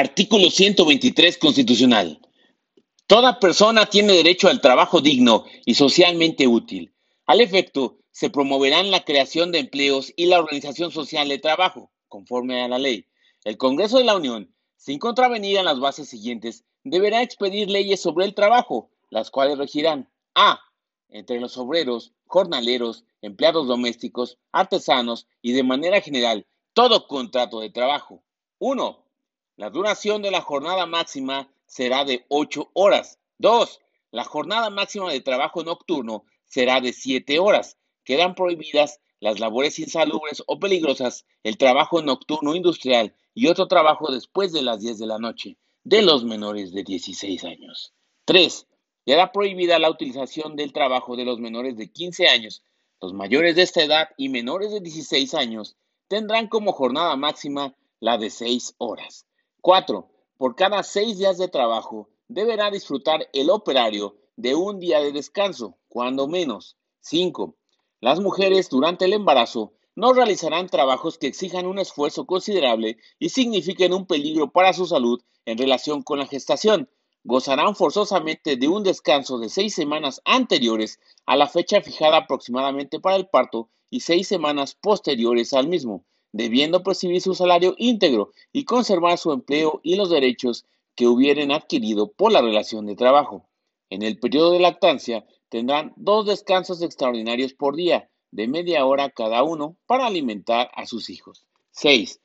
Artículo 123 Constitucional. Toda persona tiene derecho al trabajo digno y socialmente útil. Al efecto, se promoverán la creación de empleos y la organización social de trabajo, conforme a la ley. El Congreso de la Unión, sin contravenir a las bases siguientes, deberá expedir leyes sobre el trabajo, las cuales regirán a. entre los obreros, jornaleros, empleados domésticos, artesanos y de manera general todo contrato de trabajo. 1. La duración de la jornada máxima será de 8 horas. 2. La jornada máxima de trabajo nocturno será de 7 horas. Quedan prohibidas las labores insalubres o peligrosas, el trabajo nocturno industrial y otro trabajo después de las 10 de la noche de los menores de 16 años. 3. Queda prohibida la utilización del trabajo de los menores de 15 años, los mayores de esta edad y menores de 16 años tendrán como jornada máxima la de seis horas. 4. Por cada seis días de trabajo deberá disfrutar el operario de un día de descanso, cuando menos. 5. Las mujeres durante el embarazo no realizarán trabajos que exijan un esfuerzo considerable y signifiquen un peligro para su salud en relación con la gestación. Gozarán forzosamente de un descanso de seis semanas anteriores a la fecha fijada aproximadamente para el parto y seis semanas posteriores al mismo, debiendo percibir su salario íntegro y conservar su empleo y los derechos que hubieren adquirido por la relación de trabajo. En el periodo de lactancia tendrán dos descansos extraordinarios por día, de media hora cada uno, para alimentar a sus hijos. 6.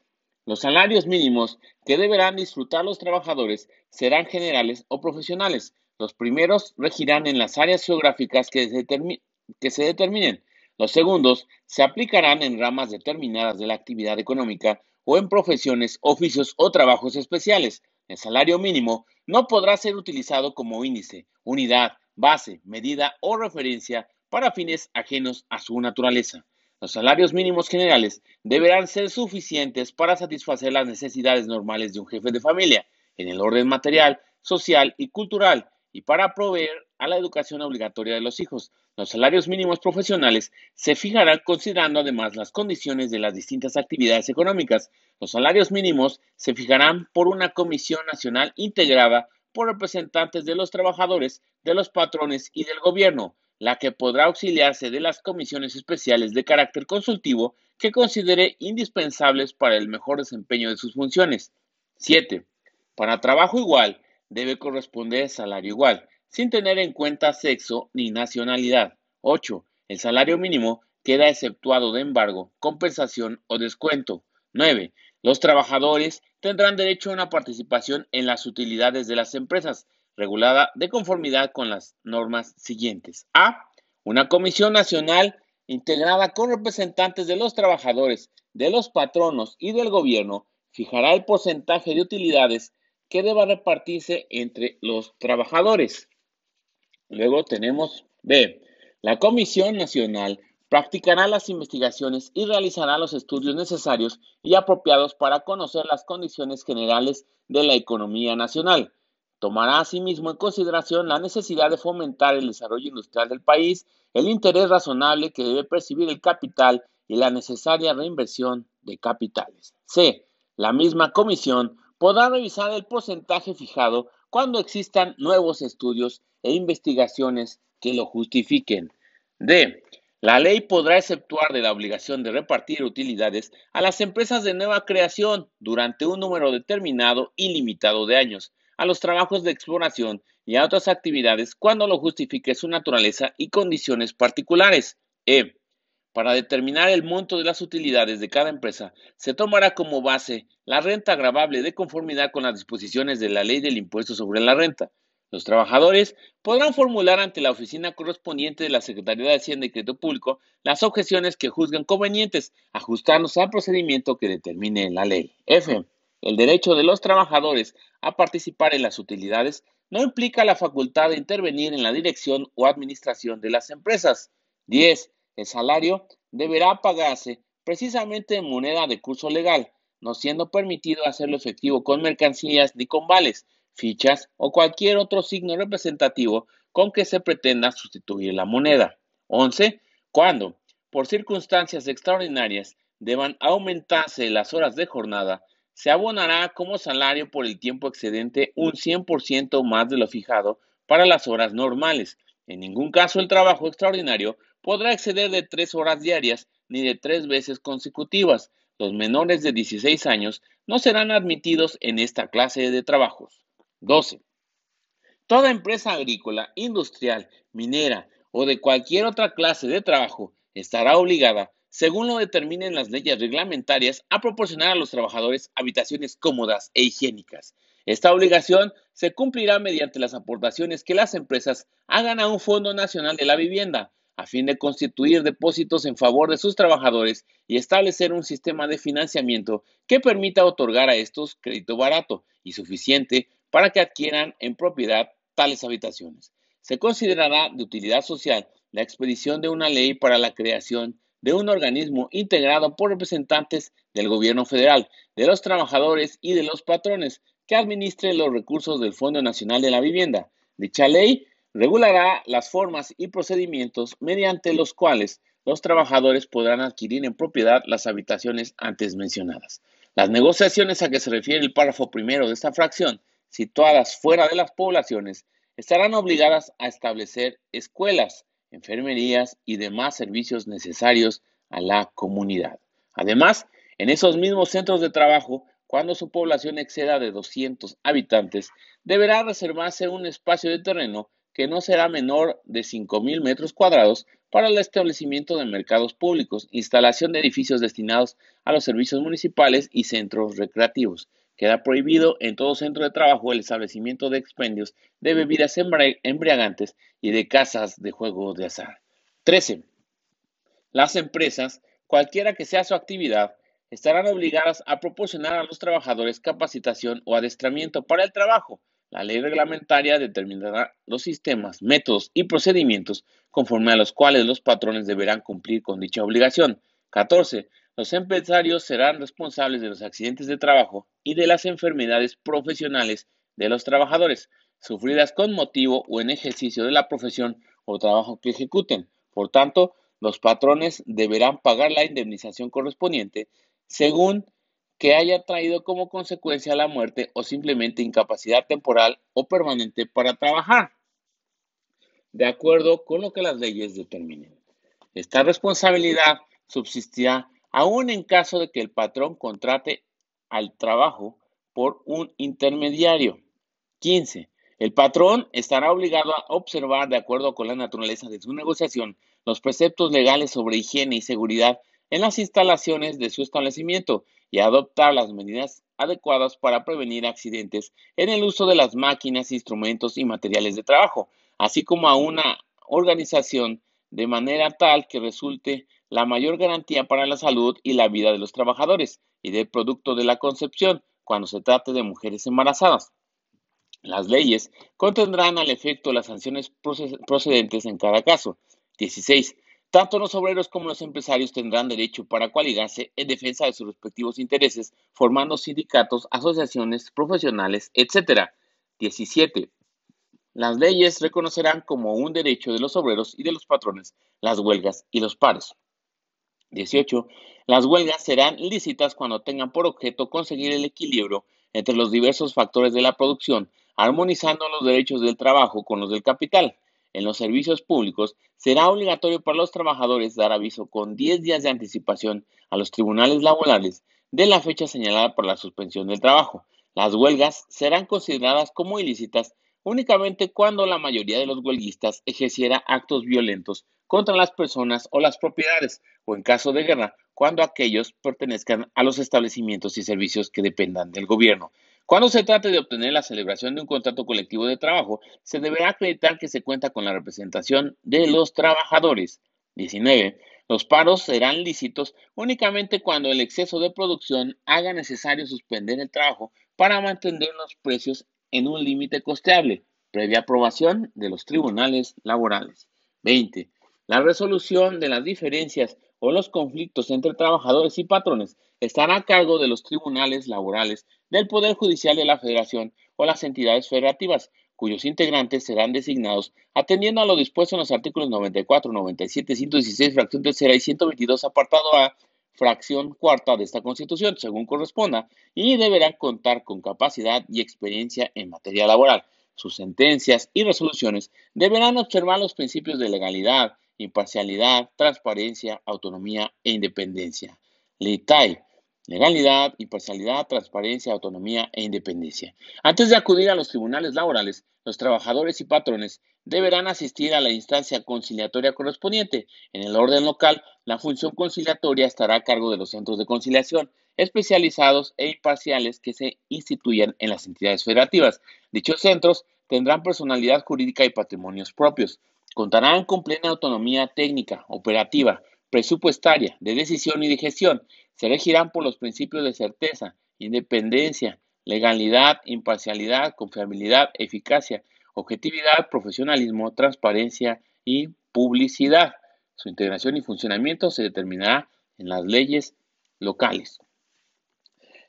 Los salarios mínimos que deberán disfrutar los trabajadores serán generales o profesionales. Los primeros regirán en las áreas geográficas que se, que se determinen. Los segundos se aplicarán en ramas determinadas de la actividad económica o en profesiones, oficios o trabajos especiales. El salario mínimo no podrá ser utilizado como índice, unidad, base, medida o referencia para fines ajenos a su naturaleza. Los salarios mínimos generales deberán ser suficientes para satisfacer las necesidades normales de un jefe de familia en el orden material, social y cultural y para proveer a la educación obligatoria de los hijos. Los salarios mínimos profesionales se fijarán considerando además las condiciones de las distintas actividades económicas. Los salarios mínimos se fijarán por una comisión nacional integrada por representantes de los trabajadores, de los patrones y del gobierno, la que podrá auxiliarse de las comisiones especiales de carácter consultivo que considere indispensables para el mejor desempeño de sus funciones. 7. Para trabajo igual, debe corresponder salario igual, sin tener en cuenta sexo ni nacionalidad. 8. El salario mínimo queda exceptuado de embargo, compensación o descuento. 9. Los trabajadores tendrán derecho a una participación en las utilidades de las empresas, regulada de conformidad con las normas siguientes. A. Una comisión nacional integrada con representantes de los trabajadores, de los patronos y del gobierno fijará el porcentaje de utilidades que deba repartirse entre los trabajadores. Luego tenemos B. La Comisión Nacional practicará las investigaciones y realizará los estudios necesarios y apropiados para conocer las condiciones generales de la economía nacional. Tomará asimismo en consideración la necesidad de fomentar el desarrollo industrial del país, el interés razonable que debe percibir el capital y la necesaria reinversión de capitales. C. La misma comisión podrá revisar el porcentaje fijado cuando existan nuevos estudios e investigaciones que lo justifiquen. D. La ley podrá exceptuar de la obligación de repartir utilidades a las empresas de nueva creación durante un número determinado y limitado de años, a los trabajos de exploración y a otras actividades cuando lo justifique su naturaleza y condiciones particulares. E. Para determinar el monto de las utilidades de cada empresa, se tomará como base la renta agravable de conformidad con las disposiciones de la ley del impuesto sobre la renta. Los trabajadores podrán formular ante la oficina correspondiente de la Secretaría de Hacienda y Crédito Público las objeciones que juzguen convenientes, ajustándose al procedimiento que determine la ley. F. El derecho de los trabajadores a participar en las utilidades no implica la facultad de intervenir en la dirección o administración de las empresas. 10. El salario deberá pagarse precisamente en moneda de curso legal, no siendo permitido hacerlo efectivo con mercancías ni con vales, fichas o cualquier otro signo representativo con que se pretenda sustituir la moneda. 11. Cuando, por circunstancias extraordinarias, deban aumentarse las horas de jornada, se abonará como salario por el tiempo excedente un 100% más de lo fijado para las horas normales. En ningún caso el trabajo extraordinario podrá exceder de tres horas diarias ni de tres veces consecutivas. Los menores de 16 años no serán admitidos en esta clase de trabajos. 12. Toda empresa agrícola, industrial, minera o de cualquier otra clase de trabajo estará obligada, según lo determinen las leyes reglamentarias, a proporcionar a los trabajadores habitaciones cómodas e higiénicas. Esta obligación se cumplirá mediante las aportaciones que las empresas hagan a un Fondo Nacional de la Vivienda, a fin de constituir depósitos en favor de sus trabajadores y establecer un sistema de financiamiento que permita otorgar a estos crédito barato y suficiente para que adquieran en propiedad tales habitaciones. Se considerará de utilidad social la expedición de una ley para la creación de un organismo integrado por representantes del gobierno federal, de los trabajadores y de los patrones que administre los recursos del Fondo Nacional de la Vivienda. Dicha ley regulará las formas y procedimientos mediante los cuales los trabajadores podrán adquirir en propiedad las habitaciones antes mencionadas. Las negociaciones a que se refiere el párrafo primero de esta fracción situadas fuera de las poblaciones estarán obligadas a establecer escuelas, enfermerías y demás servicios necesarios a la comunidad. Además, en esos mismos centros de trabajo, cuando su población exceda de 200 habitantes, deberá reservarse un espacio de terreno que no será menor de 5.000 metros cuadrados para el establecimiento de mercados públicos, instalación de edificios destinados a los servicios municipales y centros recreativos, Queda prohibido en todo centro de trabajo el establecimiento de expendios de bebidas embriagantes y de casas de juego de azar. 13. Las empresas, cualquiera que sea su actividad, estarán obligadas a proporcionar a los trabajadores capacitación o adestramiento para el trabajo. La ley reglamentaria determinará los sistemas, métodos y procedimientos conforme a los cuales los patrones deberán cumplir con dicha obligación. 14. Los empresarios serán responsables de los accidentes de trabajo y de las enfermedades profesionales de los trabajadores, sufridas con motivo o en ejercicio de la profesión o trabajo que ejecuten. Por tanto, los patrones deberán pagar la indemnización correspondiente según que haya traído como consecuencia la muerte o simplemente incapacidad temporal o permanente para trabajar, de acuerdo con lo que las leyes determinen. Esta responsabilidad subsistirá aún en caso de que el patrón contrate al trabajo por un intermediario. 15. El patrón estará obligado a observar, de acuerdo con la naturaleza de su negociación, los preceptos legales sobre higiene y seguridad en las instalaciones de su establecimiento y adoptar las medidas adecuadas para prevenir accidentes en el uso de las máquinas, instrumentos y materiales de trabajo, así como a una organización de manera tal que resulte la mayor garantía para la salud y la vida de los trabajadores y del producto de la concepción cuando se trate de mujeres embarazadas. Las leyes contendrán al efecto las sanciones procedentes en cada caso. 16. Tanto los obreros como los empresarios tendrán derecho para coaligarse en defensa de sus respectivos intereses, formando sindicatos, asociaciones profesionales, etc. 17. Las leyes reconocerán como un derecho de los obreros y de los patrones las huelgas y los paros. 18. Las huelgas serán lícitas cuando tengan por objeto conseguir el equilibrio entre los diversos factores de la producción, armonizando los derechos del trabajo con los del capital. En los servicios públicos será obligatorio para los trabajadores dar aviso con 10 días de anticipación a los tribunales laborales de la fecha señalada por la suspensión del trabajo. Las huelgas serán consideradas como ilícitas únicamente cuando la mayoría de los huelguistas ejerciera actos violentos contra las personas o las propiedades, o en caso de guerra, cuando aquellos pertenezcan a los establecimientos y servicios que dependan del gobierno. Cuando se trate de obtener la celebración de un contrato colectivo de trabajo, se deberá acreditar que se cuenta con la representación de los trabajadores. 19. Los paros serán lícitos únicamente cuando el exceso de producción haga necesario suspender el trabajo para mantener los precios en un límite costeable, previa aprobación de los tribunales laborales. 20. La resolución de las diferencias o los conflictos entre trabajadores y patrones estará a cargo de los tribunales laborales del Poder Judicial de la Federación o las entidades federativas, cuyos integrantes serán designados atendiendo a lo dispuesto en los artículos 94, 97, 116, fracción tercera y 122, apartado A, fracción cuarta de esta Constitución, según corresponda, y deberán contar con capacidad y experiencia en materia laboral. Sus sentencias y resoluciones deberán observar los principios de legalidad, imparcialidad, transparencia, autonomía e independencia. LITAI Legalidad, imparcialidad, transparencia, autonomía e independencia. Antes de acudir a los tribunales laborales, los trabajadores y patrones deberán asistir a la instancia conciliatoria correspondiente. En el orden local, la función conciliatoria estará a cargo de los centros de conciliación especializados e imparciales que se instituyan en las entidades federativas. Dichos centros tendrán personalidad jurídica y patrimonios propios. Contarán con plena autonomía técnica, operativa, presupuestaria, de decisión y de gestión se regirán por los principios de certeza, independencia, legalidad, imparcialidad, confiabilidad, eficacia, objetividad, profesionalismo, transparencia y publicidad. Su integración y funcionamiento se determinará en las leyes locales.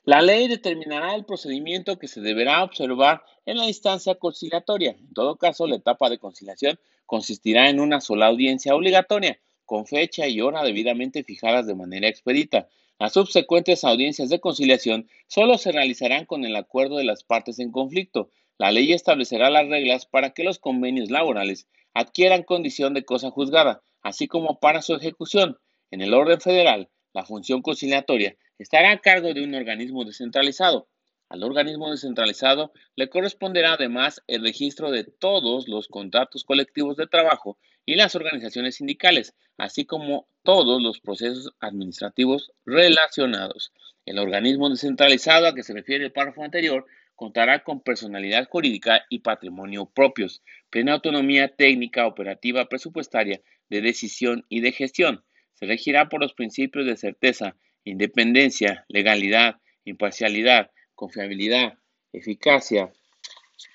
La ley determinará el procedimiento que se deberá observar en la instancia conciliatoria. En todo caso, la etapa de conciliación consistirá en una sola audiencia obligatoria, con fecha y hora debidamente fijadas de manera expedita. Las subsecuentes audiencias de conciliación solo se realizarán con el acuerdo de las partes en conflicto. La ley establecerá las reglas para que los convenios laborales adquieran condición de cosa juzgada, así como para su ejecución. En el orden federal, la función conciliatoria estará a cargo de un organismo descentralizado. Al organismo descentralizado le corresponderá además el registro de todos los contratos colectivos de trabajo y las organizaciones sindicales, así como todos los procesos administrativos relacionados. El organismo descentralizado a que se refiere el párrafo anterior contará con personalidad jurídica y patrimonio propios, plena autonomía técnica, operativa, presupuestaria, de decisión y de gestión. Se regirá por los principios de certeza, independencia, legalidad, imparcialidad, confiabilidad, eficacia,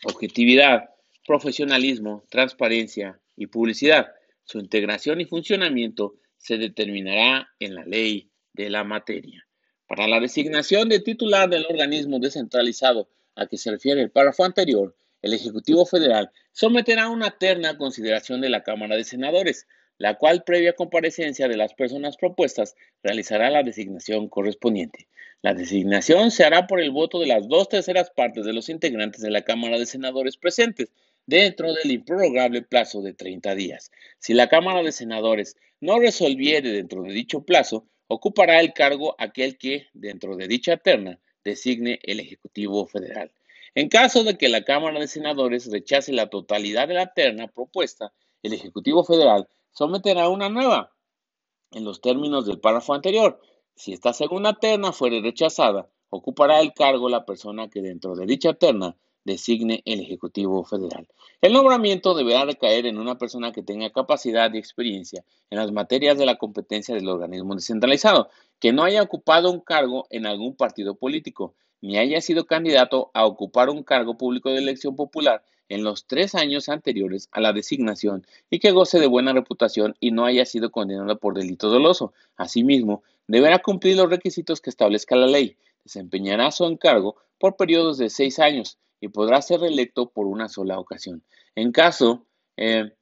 objetividad, profesionalismo, transparencia, y publicidad. Su integración y funcionamiento se determinará en la ley de la materia. Para la designación de titular del organismo descentralizado a que se refiere el párrafo anterior, el Ejecutivo Federal someterá una terna a consideración de la Cámara de Senadores, la cual, previa comparecencia de las personas propuestas, realizará la designación correspondiente. La designación se hará por el voto de las dos terceras partes de los integrantes de la Cámara de Senadores presentes, dentro del improrrogable plazo de 30 días. Si la Cámara de Senadores no resolviere dentro de dicho plazo, ocupará el cargo aquel que, dentro de dicha terna, designe el Ejecutivo Federal. En caso de que la Cámara de Senadores rechace la totalidad de la terna propuesta, el Ejecutivo Federal someterá una nueva en los términos del párrafo anterior. Si esta segunda terna fuere rechazada, ocupará el cargo la persona que dentro de dicha terna designe el Ejecutivo Federal. El nombramiento deberá recaer en una persona que tenga capacidad y experiencia en las materias de la competencia del organismo descentralizado, que no haya ocupado un cargo en algún partido político, ni haya sido candidato a ocupar un cargo público de elección popular en los tres años anteriores a la designación y que goce de buena reputación y no haya sido condenado por delito doloso. Asimismo, deberá cumplir los requisitos que establezca la ley. Desempeñará su encargo por periodos de seis años y podrá ser reelecto por una sola ocasión. En caso eh,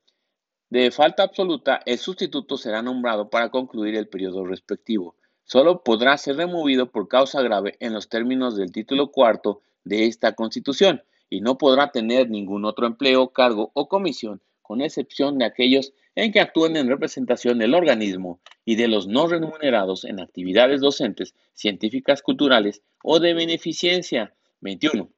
de falta absoluta, el sustituto será nombrado para concluir el periodo respectivo. Solo podrá ser removido por causa grave en los términos del título cuarto de esta Constitución y no podrá tener ningún otro empleo, cargo o comisión, con excepción de aquellos en que actúen en representación del organismo y de los no remunerados en actividades docentes, científicas, culturales o de beneficencia. 21.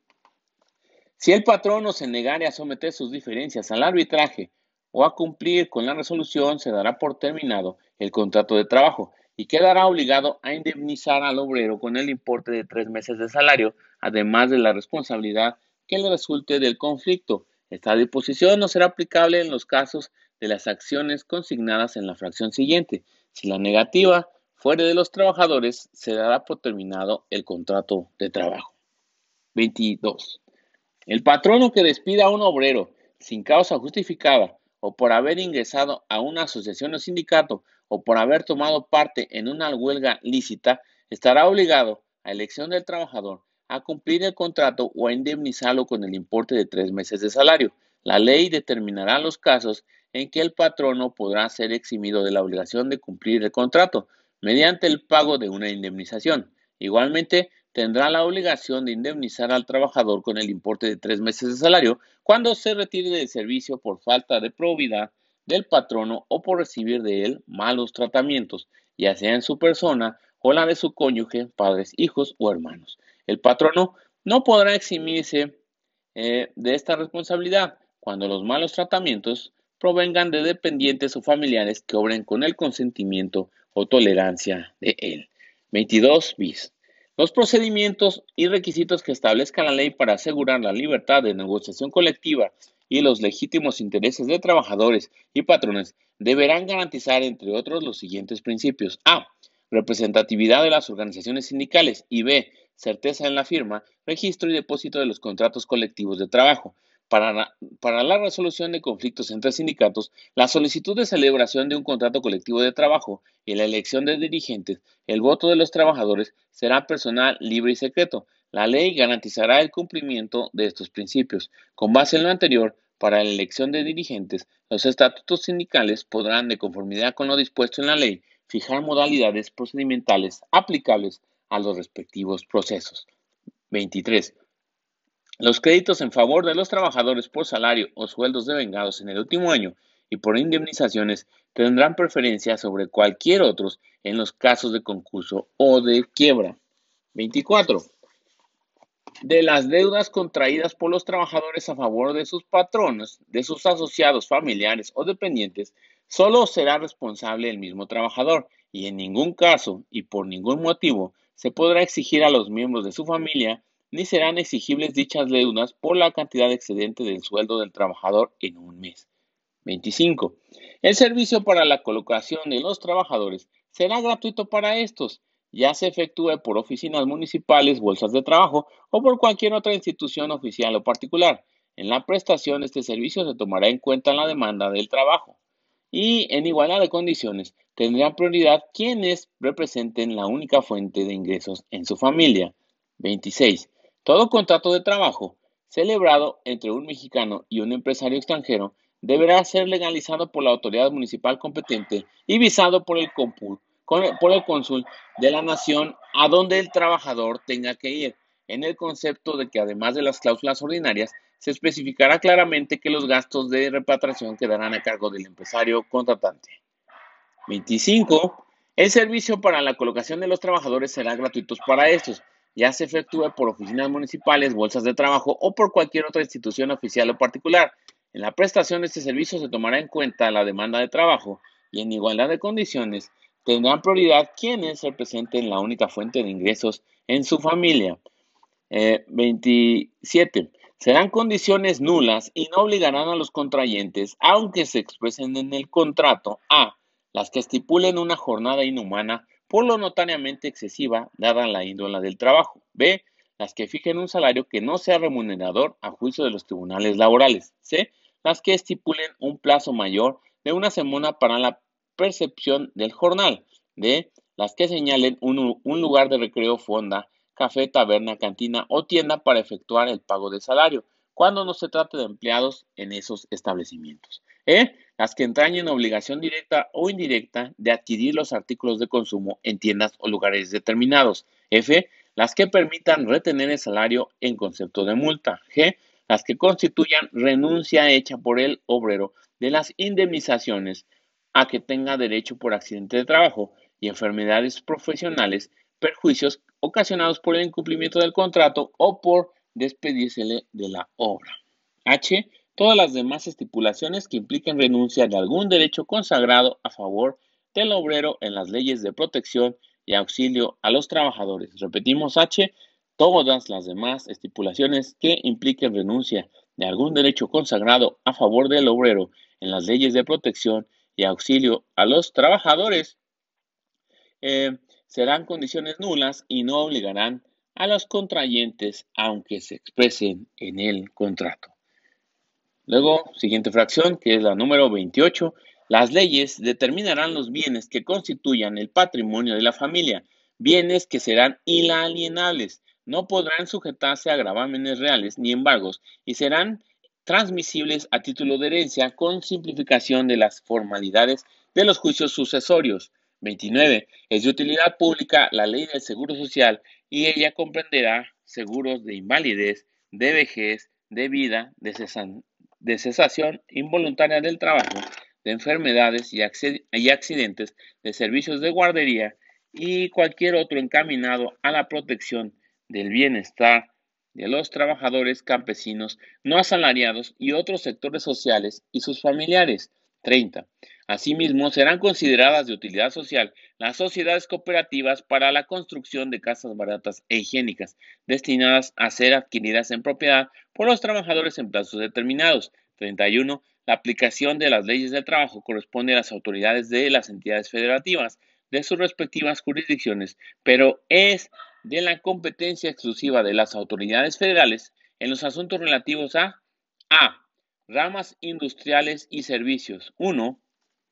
Si el patrono se negare a someter sus diferencias al arbitraje o a cumplir con la resolución, se dará por terminado el contrato de trabajo y quedará obligado a indemnizar al obrero con el importe de tres meses de salario, además de la responsabilidad que le resulte del conflicto. Esta disposición no será aplicable en los casos de las acciones consignadas en la fracción siguiente. Si la negativa fuere de los trabajadores, se dará por terminado el contrato de trabajo. 22. El patrono que despida a un obrero sin causa justificada o por haber ingresado a una asociación o sindicato o por haber tomado parte en una huelga lícita, estará obligado, a elección del trabajador, a cumplir el contrato o a indemnizarlo con el importe de tres meses de salario. La ley determinará los casos en que el patrono podrá ser eximido de la obligación de cumplir el contrato, mediante el pago de una indemnización. Igualmente, tendrá la obligación de indemnizar al trabajador con el importe de tres meses de salario cuando se retire del servicio por falta de probidad del patrono o por recibir de él malos tratamientos, ya sea en su persona o la de su cónyuge, padres, hijos o hermanos. El patrono no podrá eximirse eh, de esta responsabilidad cuando los malos tratamientos provengan de dependientes o familiares que obren con el consentimiento o tolerancia de él. 22 bis. Los procedimientos y requisitos que establezca la ley para asegurar la libertad de negociación colectiva y los legítimos intereses de trabajadores y patrones deberán garantizar, entre otros, los siguientes principios. A. Representatividad de las organizaciones sindicales y B. Certeza en la firma, registro y depósito de los contratos colectivos de trabajo. Para la, resolución de conflictos entre sindicatos, la solicitud de celebración de un contrato colectivo de trabajo y la elección de dirigentes, el voto de los trabajadores será personal, libre y secreto. La ley garantizará el cumplimiento de estos principios. Con base en lo anterior, para la elección de dirigentes, los estatutos sindicales podrán, de conformidad con lo dispuesto en la ley, fijar modalidades procedimentales aplicables a los respectivos procesos. 23. Los créditos en favor de los trabajadores por salario o sueldos devengados en el último año y por indemnizaciones tendrán preferencia sobre cualquier otros en los casos de concurso o de quiebra. 24. De las deudas contraídas por los trabajadores a favor de sus patronos, de sus asociados familiares o dependientes, solo será responsable el mismo trabajador y en ningún caso y por ningún motivo se podrá exigir a los miembros de su familia ni serán exigibles dichas deudas por la cantidad excedente del sueldo del trabajador en un mes. 25. El servicio para la colocación de los trabajadores será gratuito para estos, ya se efectúe por oficinas municipales, bolsas de trabajo o por cualquier otra institución oficial o particular. En la prestación de este servicio se tomará en cuenta la demanda del trabajo y en igualdad de condiciones tendrán prioridad quienes representen la única fuente de ingresos en su familia. 26. Todo contrato de trabajo celebrado entre un mexicano y un empresario extranjero deberá ser legalizado por la autoridad municipal competente y visado por el, por el cónsul de la nación a donde el trabajador tenga que ir, en el concepto de que además de las cláusulas ordinarias, se especificará claramente que los gastos de repatriación quedarán a cargo del empresario contratante. 25. El servicio para la colocación de los trabajadores será gratuito para estos, ya se efectúe por oficinas municipales, bolsas de trabajo o por cualquier otra institución oficial o particular. En la prestación de este servicio se tomará en cuenta la demanda de trabajo y en igualdad de condiciones tendrán prioridad quienes representen la única fuente de ingresos en su familia. 27. Eh, Serán condiciones nulas y no obligarán a los contrayentes, aunque se expresen en el contrato, a las que estipulen una jornada inhumana por lo notariamente excesiva dada la índole del trabajo. B. Las que fijen un salario que no sea remunerador a juicio de los tribunales laborales. C. Las que estipulen un plazo mayor de una semana para la percepción del jornal. D. Las que señalen un, un lugar de recreo, fonda, café, taberna, cantina o tienda para efectuar el pago de salario, cuando no se trate de empleados en esos establecimientos. E las que entrañen obligación directa o indirecta de adquirir los artículos de consumo en tiendas o lugares determinados. F. Las que permitan retener el salario en concepto de multa. G. Las que constituyan renuncia hecha por el obrero de las indemnizaciones a que tenga derecho por accidente de trabajo y enfermedades profesionales, perjuicios ocasionados por el incumplimiento del contrato o por despedírsele de la obra. H todas las demás estipulaciones que impliquen renuncia de algún derecho consagrado a favor del obrero en las leyes de protección y auxilio a los trabajadores. Repetimos H, todas las demás estipulaciones que impliquen renuncia de algún derecho consagrado a favor del obrero en las leyes de protección y auxilio a los trabajadores eh, serán condiciones nulas y no obligarán a los contrayentes aunque se expresen en el contrato. Luego, siguiente fracción, que es la número 28. Las leyes determinarán los bienes que constituyan el patrimonio de la familia, bienes que serán inalienables, no podrán sujetarse a gravámenes reales ni embargos y serán transmisibles a título de herencia con simplificación de las formalidades de los juicios sucesorios. 29. Es de utilidad pública la ley del Seguro Social y ella comprenderá seguros de invalidez, de vejez, de vida, de, cesación involuntaria del trabajo, de enfermedades y, y accidentes, de servicios de guardería y cualquier otro encaminado a la protección del bienestar de los trabajadores campesinos no asalariados y otros sectores sociales y sus familiares. 30. Asimismo, serán consideradas de utilidad social las sociedades cooperativas para la construcción de casas baratas e higiénicas, destinadas a ser adquiridas en propiedad por los trabajadores en plazos determinados. 31. La aplicación de las leyes de trabajo corresponde a las autoridades de las entidades federativas de sus respectivas jurisdicciones, pero es de la competencia exclusiva de las autoridades federales en los asuntos relativos a A. Ramas industriales y servicios. 1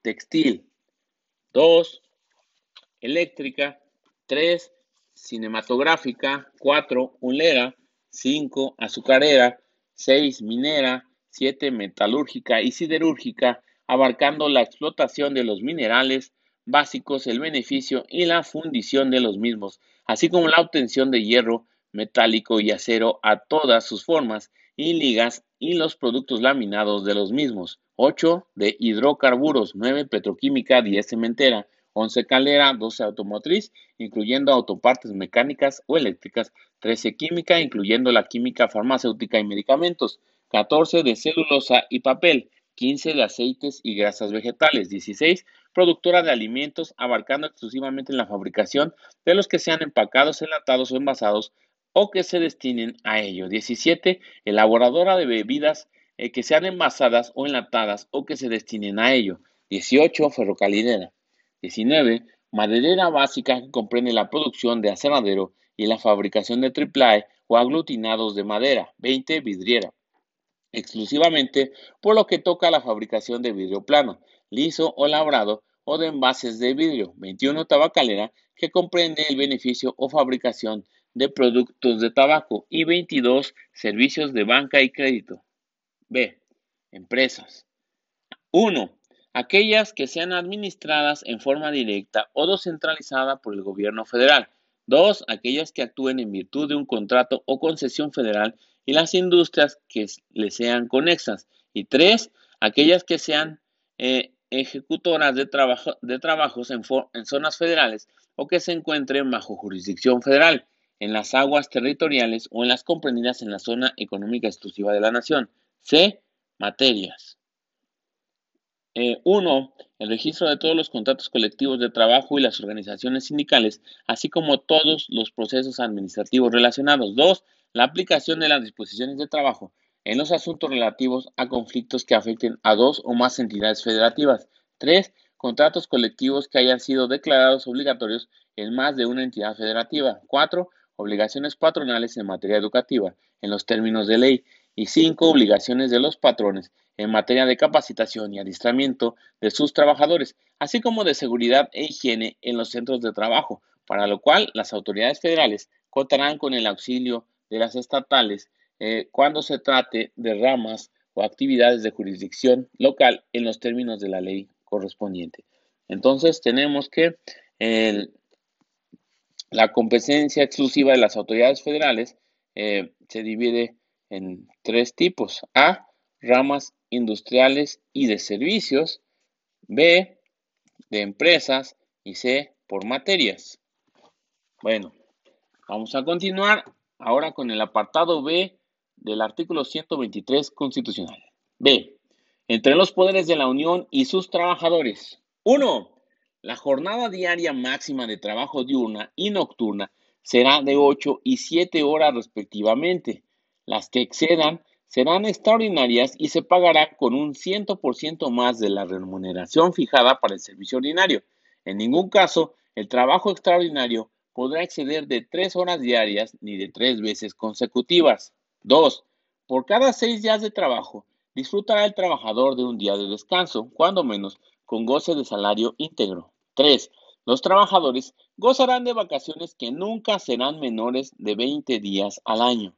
textil. 2. Eléctrica. 3. Cinematográfica. 4. Unlera. 5. Azucarera. 6. Minera. 7. Metalúrgica y siderúrgica, abarcando la explotación de los minerales básicos, el beneficio y la fundición de los mismos, así como la obtención de hierro, metálico y acero a todas sus formas y ligas y los productos laminados de los mismos. 8 de hidrocarburos, 9 petroquímica, 10 cementera, 11 calera, 12 automotriz, incluyendo autopartes mecánicas o eléctricas, 13 química, incluyendo la química farmacéutica y medicamentos, 14 de celulosa y papel, 15 de aceites y grasas vegetales, 16 productora de alimentos, abarcando exclusivamente la fabricación de los que sean empacados, enlatados o envasados o que se destinen a ello. 17 elaboradora de bebidas eh, que sean envasadas o enlatadas o que se destinen a ello. 18. Ferrocalinera. 19. Maderera básica que comprende la producción de aserradero y la fabricación de triple o aglutinados de madera. 20. Vidriera. Exclusivamente por lo que toca a la fabricación de vidrio plano, liso o labrado o de envases de vidrio. 21. Tabacalera que comprende el beneficio o fabricación de productos de tabaco. Y 22. Servicios de banca y crédito. B. Empresas. 1. Aquellas que sean administradas en forma directa o descentralizada por el gobierno federal. 2. Aquellas que actúen en virtud de un contrato o concesión federal y las industrias que le sean conexas. Y 3. Aquellas que sean eh, ejecutoras de, trabajo, de trabajos en, en zonas federales o que se encuentren bajo jurisdicción federal, en las aguas territoriales o en las comprendidas en la zona económica exclusiva de la nación. C. Materias. 1. Eh, el registro de todos los contratos colectivos de trabajo y las organizaciones sindicales, así como todos los procesos administrativos relacionados. 2. La aplicación de las disposiciones de trabajo en los asuntos relativos a conflictos que afecten a dos o más entidades federativas. 3. Contratos colectivos que hayan sido declarados obligatorios en más de una entidad federativa. 4. Obligaciones patronales en materia educativa, en los términos de ley y cinco obligaciones de los patrones en materia de capacitación y adiestramiento de sus trabajadores, así como de seguridad e higiene en los centros de trabajo, para lo cual las autoridades federales contarán con el auxilio de las estatales eh, cuando se trate de ramas o actividades de jurisdicción local en los términos de la ley correspondiente. Entonces tenemos que la competencia exclusiva de las autoridades federales eh, se divide en tres tipos. A, ramas industriales y de servicios. B, de empresas. Y C, por materias. Bueno, vamos a continuar ahora con el apartado B del artículo 123 constitucional. B. Entre los poderes de la Unión y sus trabajadores. 1. La jornada diaria máxima de trabajo diurna y nocturna será de 8 y 7 horas respectivamente. Las que excedan serán extraordinarias y se pagará con un 100% más de la remuneración fijada para el servicio ordinario. En ningún caso, el trabajo extraordinario podrá exceder de 3 horas diarias ni de 3 veces consecutivas. 2. Por cada 6 días de trabajo, disfrutará el trabajador de un día de descanso, cuando menos, con goce de salario íntegro. 3. Los trabajadores gozarán de vacaciones que nunca serán menores de 20 días al año.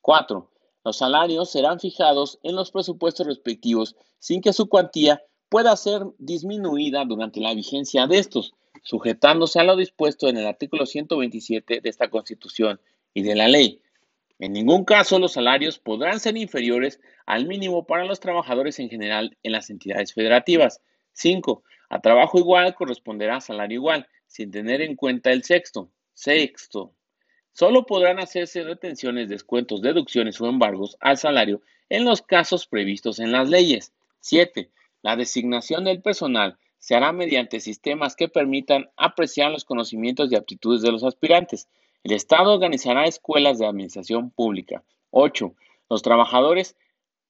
4. Los salarios serán fijados en los presupuestos respectivos sin que su cuantía pueda ser disminuida durante la vigencia de estos. sujetándose a lo dispuesto en el artículo 127 de esta Constitución y de la ley. En ningún caso los salarios podrán ser inferiores al mínimo para los trabajadores en general en las entidades federativas. 5. A trabajo igual corresponderá salario igual, sin tener en cuenta el sexto. Sexto. Solo podrán hacerse retenciones, descuentos, deducciones o embargos al salario en los casos previstos en las leyes. 7. La designación del personal se hará mediante sistemas que permitan apreciar los conocimientos y aptitudes de los aspirantes. El Estado organizará escuelas de administración pública. 8. Los trabajadores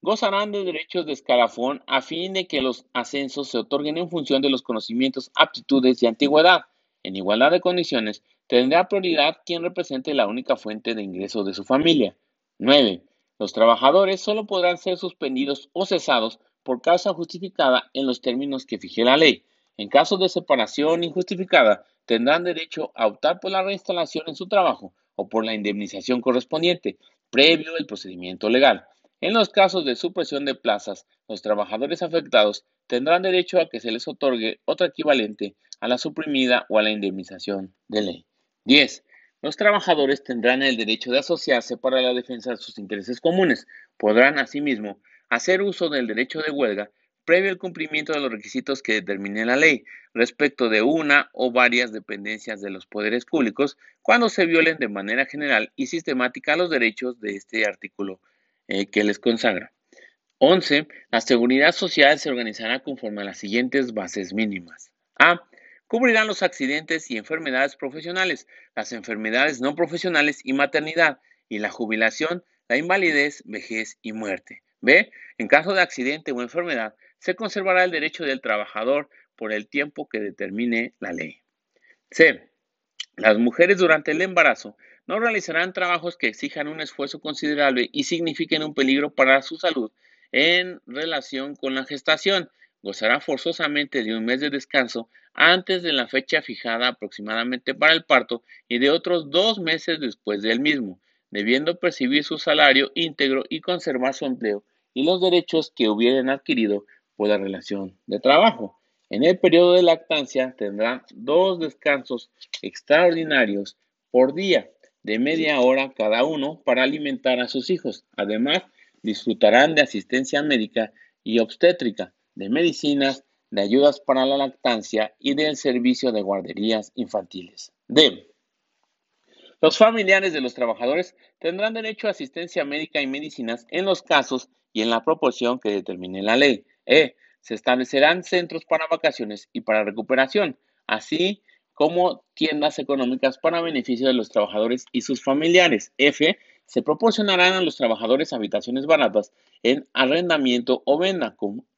gozarán de derechos de escalafón a fin de que los ascensos se otorguen en función de los conocimientos, aptitudes y antigüedad. En igualdad de condiciones, tendrá prioridad quien represente la única fuente de ingreso de su familia. 9. Los trabajadores solo podrán ser suspendidos o cesados por causa justificada en los términos que fije la ley. En caso de separación injustificada, tendrán derecho a optar por la reinstalación en su trabajo o por la indemnización correspondiente, previo el procedimiento legal. En los casos de supresión de plazas, los trabajadores afectados tendrán derecho a que se les otorgue otra equivalente a la suprimida o a la indemnización de ley. 10. Los trabajadores tendrán el derecho de asociarse para la defensa de sus intereses comunes. Podrán, asimismo, hacer uso del derecho de huelga previo al cumplimiento de los requisitos que determine la ley respecto de una o varias dependencias de los poderes públicos cuando se violen de manera general y sistemática los derechos de este artículo eh, que les consagra. 11. La seguridad social se organizará conforme a las siguientes bases mínimas. A. Cubrirán los accidentes y enfermedades profesionales, las enfermedades no profesionales y maternidad, y la jubilación, la invalidez, vejez y muerte. B. En caso de accidente o enfermedad, se conservará el derecho del trabajador por el tiempo que determine la ley. C. Las mujeres durante el embarazo no realizarán trabajos que exijan un esfuerzo considerable y signifiquen un peligro para su salud en relación con la gestación, gozará forzosamente de un mes de descanso antes de la fecha fijada aproximadamente para el parto y de otros dos meses después del mismo, debiendo percibir su salario íntegro y conservar su empleo y los derechos que hubieran adquirido por la relación de trabajo. En el periodo de lactancia tendrán dos descansos extraordinarios por día de media hora cada uno para alimentar a sus hijos. Además, disfrutarán de asistencia médica y obstétrica de medicinas, de ayudas para la lactancia y del servicio de guarderías infantiles. D. Los familiares de los trabajadores tendrán derecho a asistencia médica y medicinas en los casos y en la proporción que determine la ley. E. Se establecerán centros para vacaciones y para recuperación, así como tiendas económicas para beneficio de los trabajadores y sus familiares. F. Se proporcionarán a los trabajadores habitaciones baratas en arrendamiento o venta,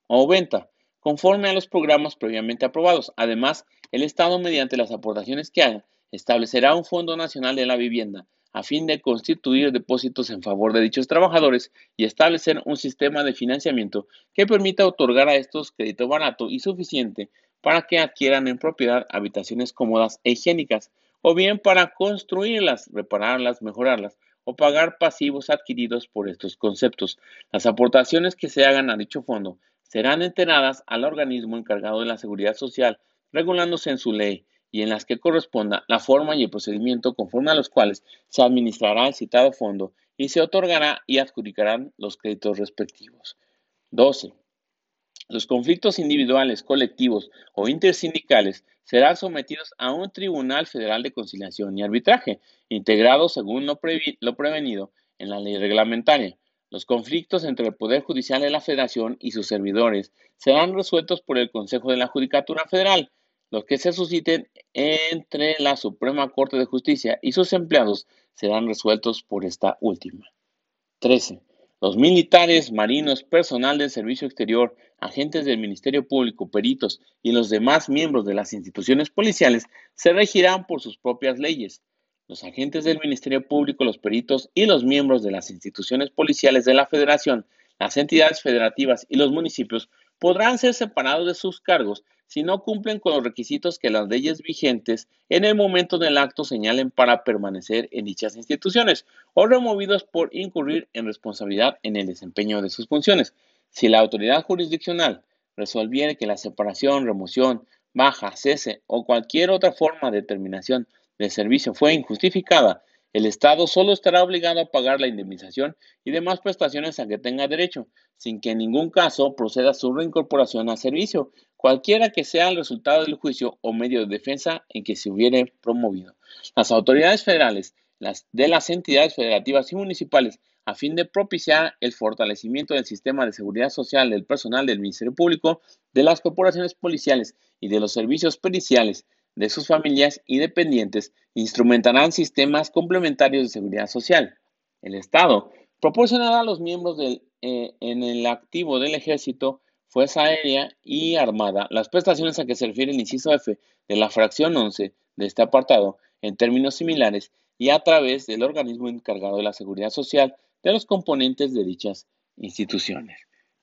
o venta, conforme a los programas previamente aprobados. Además, el Estado, mediante las aportaciones que haga, establecerá un Fondo Nacional de la Vivienda a fin de constituir depósitos en favor de dichos trabajadores y establecer un sistema de financiamiento que permita otorgar a estos crédito barato y suficiente para que adquieran en propiedad habitaciones cómodas e higiénicas, o bien para construirlas, repararlas, mejorarlas o pagar pasivos adquiridos por estos conceptos. Las aportaciones que se hagan a dicho fondo serán enteradas al organismo encargado de la seguridad social, regulándose en su ley y en las que corresponda la forma y el procedimiento conforme a los cuales se administrará el citado fondo y se otorgará y adjudicarán los créditos respectivos. 12. Los conflictos individuales, colectivos o intersindicales serán sometidos a un Tribunal Federal de Conciliación y Arbitraje, integrado según lo, prevenido en la ley reglamentaria. Los conflictos entre el Poder Judicial de la Federación y sus servidores serán resueltos por el Consejo de la Judicatura Federal. Los que se susciten entre la Suprema Corte de Justicia y sus empleados serán resueltos por esta última. 13. Los militares, marinos, personal del servicio exterior, agentes del Ministerio Público, peritos y los demás miembros de las instituciones policiales se regirán por sus propias leyes. Los agentes del Ministerio Público, los peritos y los miembros de las instituciones policiales de la Federación, las entidades federativas y los municipios podrán ser separados de sus cargos si no cumplen con los requisitos que las leyes vigentes en el momento del acto señalen para permanecer en dichas instituciones o removidos por incurrir en responsabilidad en el desempeño de sus funciones. Si la autoridad jurisdiccional resolviere que la separación, remoción, baja, cese o cualquier otra forma de terminación del servicio fue injustificada, el Estado solo estará obligado a pagar la indemnización y demás prestaciones a que tenga derecho, sin que en ningún caso proceda su reincorporación al servicio, cualquiera que sea el resultado del juicio o medio de defensa en que se hubiere promovido. Las autoridades federales las, de las entidades federativas y municipales a fin de propiciar el fortalecimiento del sistema de seguridad social del personal del Ministerio Público, de las corporaciones policiales y de los servicios periciales de sus familias y dependientes instrumentarán sistemas complementarios de seguridad social. El Estado proporcionará a los miembros del, eh, en el activo del Ejército, Fuerza Aérea y Armada las prestaciones a que se refiere el inciso F de la fracción 11 de este apartado en términos similares y a través del organismo encargado de la seguridad social de los componentes de dichas instituciones.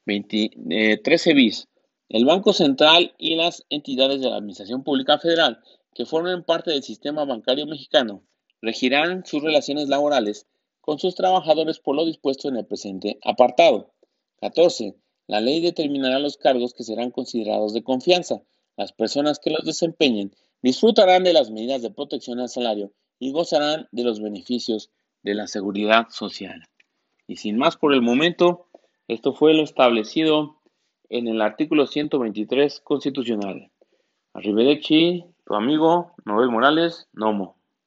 13 eh, bis. El Banco Central y las entidades de la Administración Pública Federal que formen parte del sistema bancario mexicano regirán sus relaciones laborales con sus trabajadores por lo dispuesto en el presente apartado. 14. La ley determinará los cargos que serán considerados de confianza. Las personas que los desempeñen disfrutarán de las medidas de protección al salario y gozarán de los beneficios de la seguridad social. Y sin más por el momento, esto fue lo establecido en el artículo 123 constitucional. Arrivederci, tu amigo Noel Morales, Nomo.